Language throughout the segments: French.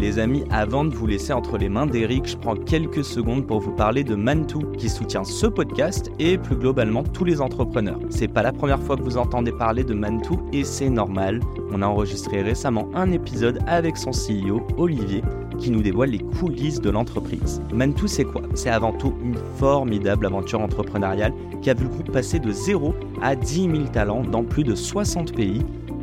Les amis, avant de vous laisser entre les mains d'Eric, je prends quelques secondes pour vous parler de Mantou, qui soutient ce podcast et plus globalement tous les entrepreneurs. C'est pas la première fois que vous entendez parler de Mantou et c'est normal. On a enregistré récemment un épisode avec son CEO, Olivier, qui nous dévoile les coulisses de l'entreprise. Mantou, c'est quoi? C'est avant tout une formidable aventure entrepreneuriale qui a vu le groupe passer de 0 à 10 000 talents dans plus de 60 pays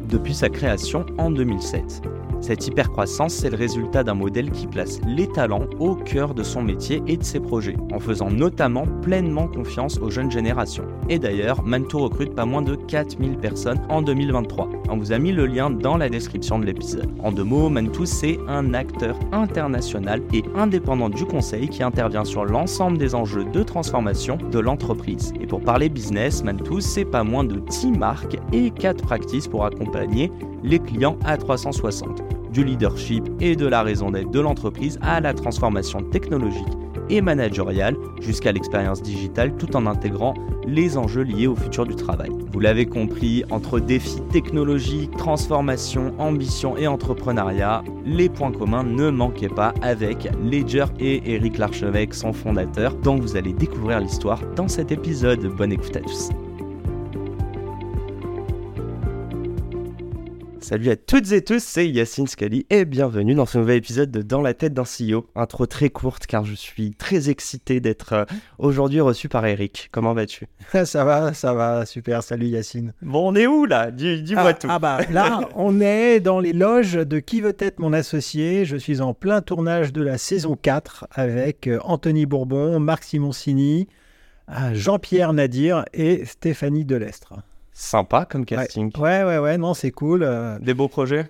depuis sa création en 2007. Cette hypercroissance, c'est le résultat d'un modèle qui place les talents au cœur de son métier et de ses projets, en faisant notamment pleinement confiance aux jeunes générations. Et d'ailleurs, Mantou recrute pas moins de 4000 personnes en 2023. On vous a mis le lien dans la description de l'épisode. En deux mots, Mantou, c'est un acteur international et indépendant du conseil qui intervient sur l'ensemble des enjeux de transformation de l'entreprise. Et pour parler business, Mantou, c'est pas moins de 10 marques et 4 practices pour accompagner les clients à 360 du leadership et de la raison d'être de l'entreprise à la transformation technologique et managériale jusqu'à l'expérience digitale tout en intégrant les enjeux liés au futur du travail. Vous l'avez compris, entre défis technologiques, transformation, ambition et entrepreneuriat, les points communs ne manquaient pas avec Ledger et Eric Larchevêque, son fondateur, dont vous allez découvrir l'histoire dans cet épisode. Bonne écoute à tous. Salut à toutes et tous, c'est Yacine Scali et bienvenue dans ce nouvel épisode de Dans la tête d'un CEO. Intro très courte car je suis très excité d'être euh, aujourd'hui reçu par Eric. Comment vas-tu? Ça va, ça va, super, salut Yacine. Bon, on est où là? Dis-moi ah, tout. Ah bah là, on est dans les loges de Qui veut être mon associé? Je suis en plein tournage de la saison 4 avec euh, Anthony Bourbon, Marc Simoncini, euh, Jean-Pierre Nadir et Stéphanie Delestre. Sympa comme casting. Ouais, ouais, ouais, non, c'est cool. euh. Des beaux projets?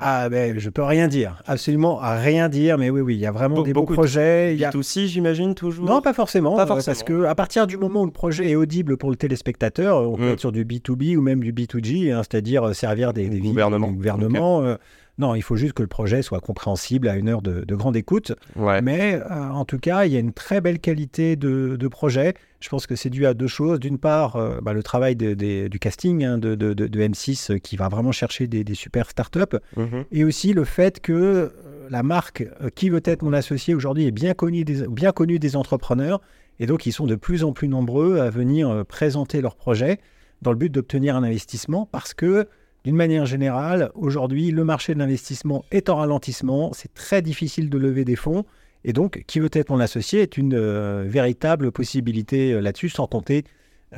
Ah, ben, je peux rien dire, absolument rien dire, mais oui, oui, il y a vraiment Be- des beaux projets. il y a- aussi, j'imagine, toujours? Non, pas forcément, Pas euh, forcément. parce que à partir du moment où le projet est audible pour le téléspectateur, on peut Mm. être sur du B2B ou même du B2G, hein, c'est-à-dire euh, servir des, des Gouvernement. des gouvernements, euh, non, il faut juste que le projet soit compréhensible à une heure de, de grande écoute. Ouais. Mais euh, en tout cas, il y a une très belle qualité de, de projet. Je pense que c'est dû à deux choses. D'une part, euh, bah, le travail de- du casting hein, de, de- de- de M6 euh, qui va vraiment chercher des, des super startups. Mhm. Et aussi le fait que la marque Qui veut être mon associé aujourd'hui est bien connue, des, bien connue des entrepreneurs. Et donc, ils sont de plus en plus nombreux à venir présenter leurs projets dans le but d'obtenir un investissement parce que, d'une manière générale, aujourd'hui, le marché de l'investissement est en ralentissement. C'est très difficile de lever des fonds. Et donc, Qui veut être mon associé est une euh, véritable possibilité euh, là-dessus, sans compter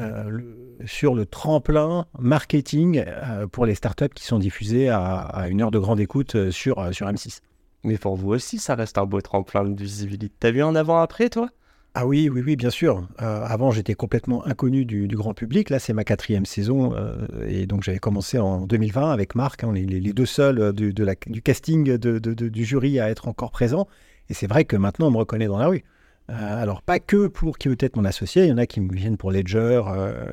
euh, sur le tremplin marketing pour les startups qui sont diffusées à, une heure de grande écoute sur, sur M6. Mais pour vous aussi, ça reste un beau tremplin de visibilité. T'as vu un avant-après, toi? Ah oui, oui, oui, bien sûr. Euh, avant, j'étais complètement inconnu du, du grand public. Là, c'est ma quatrième saison. euh, et donc, j'avais commencé en 2020 avec Marc. hein, les, les- les deux seuls euh, du, de la- du casting de- de- de- du jury à être encore présents. Et c'est vrai que maintenant, on me reconnaît dans la rue. Euh, alors, pas que pour qui veut être mon associé. Il y en a qui me viennent pour Ledger,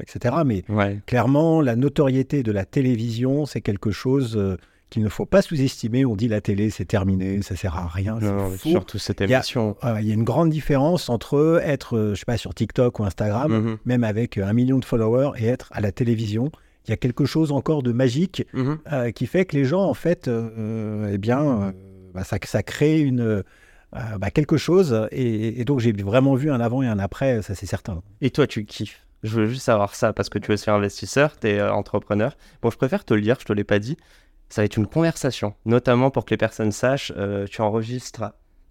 etc. Mais Ouais. clairement, la notoriété de la télévision, c'est quelque chose qu'il ne faut pas sous-estimer. On dit la télé, c'est terminé, ça sert à rien. Non, surtout cette Il y a- émission. Euh, Il y a une grande différence entre être, euh, je sais pas, sur TikTok ou Instagram, Mhm. même avec euh, un million de followers, et être à la télévision. Il y a quelque chose encore de magique Mhm. euh, qui fait que les gens, en fait, euh, eh bien, bah, ça, ça crée une, bah, quelque chose. Et, et donc, j'ai vraiment vu un avant et un après, ça c'est certain. Et toi, tu kiffes? Je veux juste savoir ça parce que tu es aussi investisseur, tu es entrepreneur. Bon, je préfère te le dire, je te l'ai pas dit. Ça va être une conversation, notamment pour que les personnes sachent. euh, tu enregistres.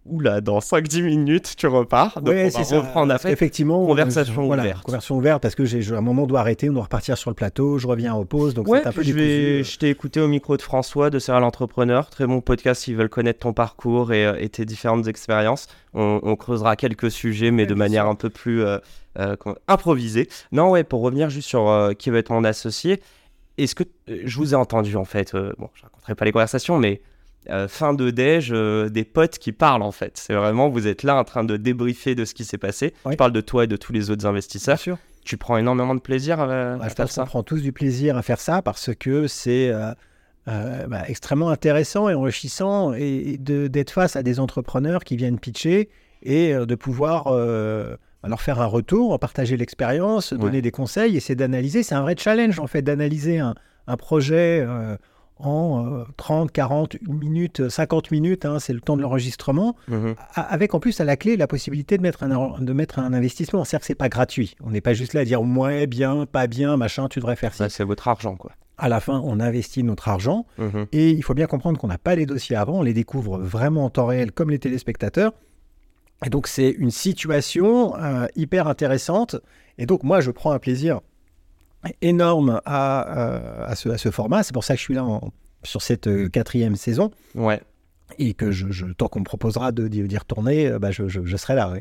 Oula, dans 5-10 minutes, tu repars. Donc, Ouais, on va ça. reprendre après. Effectivement. conversation euh, voilà, ouverte. Conversation ouverte parce que j'ai à un moment on doit arrêter, on doit repartir sur le plateau, je reviens aux pauses, donc Ouais, c'est un peu je, vais- je t'ai écouté au micro de François de Serial Entrepreneur. Très bon podcast s'ils veulent connaître ton parcours et, euh, et tes différentes expériences. On, on creusera quelques sujets, mais Ouais, de manière sûr. un peu plus euh, euh, improvisée. Non, ouais, pour revenir juste sur qui va être mon associé, est-ce que euh, je vous ai entendu en fait euh, Bon, je raconterai pas les conversations, mais euh, fin de déj, des potes qui parlent en fait. C'est vraiment, vous êtes là en train de débriefer de ce qui s'est passé. Oui. Je parle de toi et de tous les autres investisseurs. sûr. Tu prends énormément de plaisir à, Bah, à faire ça. prend tous du plaisir à faire ça parce que c'est euh, euh, bah, extrêmement intéressant et enrichissant et, d'être face à des entrepreneurs qui viennent pitcher et euh, de pouvoir euh, leur faire un retour, partager l'expérience, donner Ouais. des conseils, essayer d'analyser. C'est un vrai challenge en fait d'analyser un, un projet euh, en euh, 30, 40 minutes, 50 minutes, hein, c'est le temps de l'enregistrement, Mhm. a- avec en plus à la clé la possibilité de mettre un, de mettre un investissement. C'est-à-dire que c'est pas gratuit. On n'est pas juste là à dire ouais, bien, pas bien, machin, tu devrais faire ça. Ça, c'est votre argent, quoi. À la fin, on investit notre argent Mhm. et il faut bien comprendre qu'on n'a pas les dossiers avant, on les découvre vraiment en temps réel comme les téléspectateurs. Et donc c'est une situation euh, hyper intéressante. Et donc moi, je prends un plaisir énorme à, euh, à, ce, à ce format. C'est pour ça que je suis là en- sur cette euh, quatrième saison Ouais. et que je, je- tant qu'on me proposera de- d'y retourner, bah, je, je- je serai là.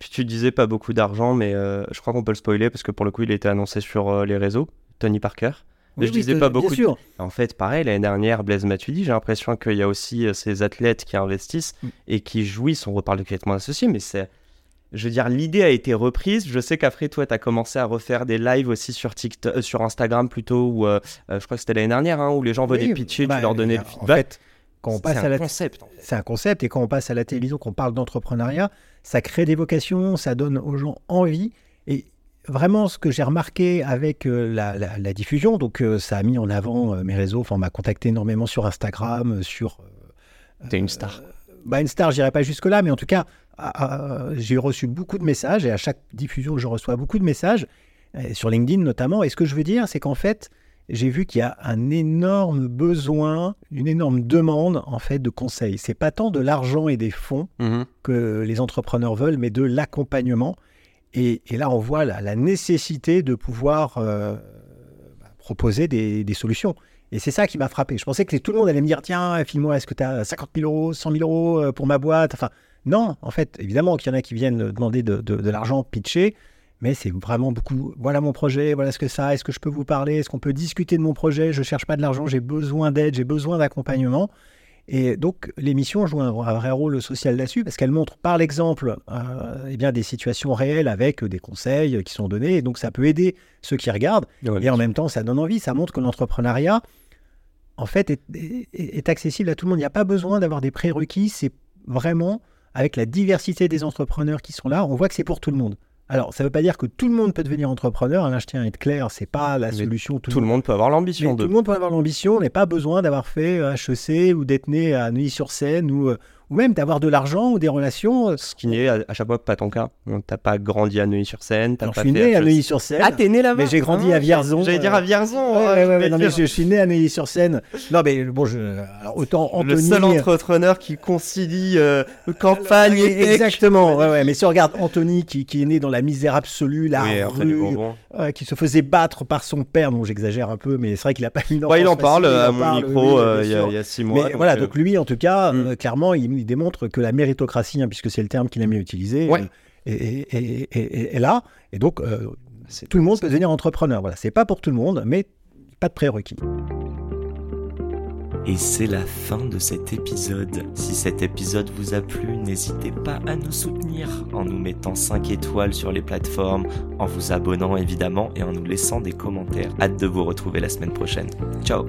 Puis tu disais pas beaucoup d'argent, mais je crois qu'on peut le spoiler parce que pour le coup, il a été annoncé sur les réseaux. Tony Parker. Mais je Oui, disais oui, pas beaucoup sûr. En fait, pareil, l'année dernière, Blaise Matuidi, j'ai l'impression qu'il y a aussi euh, ces athlètes qui investissent Mm. et qui jouissent. On reparle de complètement associé, mais c'est. Je veux dire, l'idée a été reprise. Je sais qu'après, toi, tu as commencé à refaire des lives aussi sur, TikTok, euh, sur Instagram plutôt, où euh, je crois que c'était l'année dernière, hein, où les gens venaient Oui, pitcher, bah, tu leur donnais le en feedback. fait, quand on passe à la concept. en fait. c'est un concept et quand on passe à la télévision, qu'on parle d'entrepreneuriat, ça crée des vocations, ça donne aux gens envie. Et vraiment, ce que j'ai remarqué avec euh, la, la- la diffusion, donc euh, ça a mis en avant euh, mes réseaux, enfin, on m'a contacté énormément sur Instagram, sur. T'es une star. bah, une star, j'irai pas jusque-là, mais en tout cas, à- à- j'ai reçu beaucoup de messages et à chaque diffusion, je reçois beaucoup de messages, sur LinkedIn notamment. Et ce que je veux dire, c'est qu'en fait, j'ai vu qu'il y a un énorme besoin, une énorme demande en fait de conseils. C'est pas tant de l'argent et des fonds Mhm. que les entrepreneurs veulent, mais de l'accompagnement. Et, là, on voit la, nécessité de pouvoir euh, bah, proposer des, solutions. Et c'est ça qui m'a frappé. Je pensais que tout le monde allait me dire Tiens, file-moi, est-ce que tu as 50 000 euros, 100 000 euros euh, pour ma boîte? Enfin, non, en fait, évidemment qu'il y en a qui viennent demander de, de- l'argent, pitcher, mais c'est vraiment beaucoup. Voilà mon projet, voilà ce que ça, est-ce que je peux vous parler, est-ce qu'on peut discuter de mon projet? Je cherche pas de l'argent, j'ai besoin d'aide, j'ai besoin d'accompagnement. Et donc, l'émission joue un, un vrai rôle social là-dessus parce qu'elle montre par l'exemple euh, eh bien, des situations réelles avec des conseils qui sont donnés. Et donc, ça peut aider ceux qui regardent. Et en même temps, ça donne envie. Ça montre que l'entrepreneuriat, en fait, est, est- est accessible à tout le monde. Il n'y a pas besoin d'avoir des prérequis. C'est vraiment avec la diversité des entrepreneurs qui sont là, on voit que c'est pour tout le monde. Alors, ça ne veut pas dire que tout le monde peut devenir entrepreneur. Là, je tiens à être clair, c'est pas la solution. Tout le monde peut avoir l'ambition tout le monde peut avoir l'ambition, on n'a pas besoin d'avoir fait euh, HEC ou d'être né à Neuilly-sur-Seine ou, euh, ou même d'avoir de l'argent ou des relations. euh, Ce qui n'est à, à chaque fois pas ton cas. T'as pas grandi à Neuilly-sur-Seine. je suis né à. Neuilly-sur-Seine. Ah, t'es né là-bas Mais j'ai grandi Ah, à Vierzon, J'allais dire euh, à Vierzon. Ouais, ouais, ouais, non, mais je, je suis né à Neuilly-sur-Seine. Non, mais bon, je, alors, autant Le Anthony. seul entrepreneur qui concilie euh, campagne et. Exactement, ouais, ouais. Mais si on regarde Anthony qui, qui est né dans la misère absolue, la Oui, rue, euh, qui se faisait battre par son père, bon j'exagère un peu, mais c'est vrai qu'il a pas une Ouais, il en enfance parle facile, à mon parle, micro euh, il y, a- six mois. Mais voilà, euh, donc lui, en tout cas, Mm. euh, clairement, il, il démontre que la méritocratie, hein, puisque c'est le terme qu'il aime bien utiliser, Ouais. euh, est, est- est- est- est là. Et donc, euh, c'est- tout le monde peut devenir entrepreneur. Voilà, c'est pas pour tout le monde, mais pas de prérequis. Et c'est la fin de cet épisode. Si cet épisode vous a plu, n'hésitez pas à nous soutenir en nous mettant 5 étoiles sur les plateformes, en vous abonnant évidemment et en nous laissant des commentaires. Hâte de vous retrouver la semaine prochaine. Ciao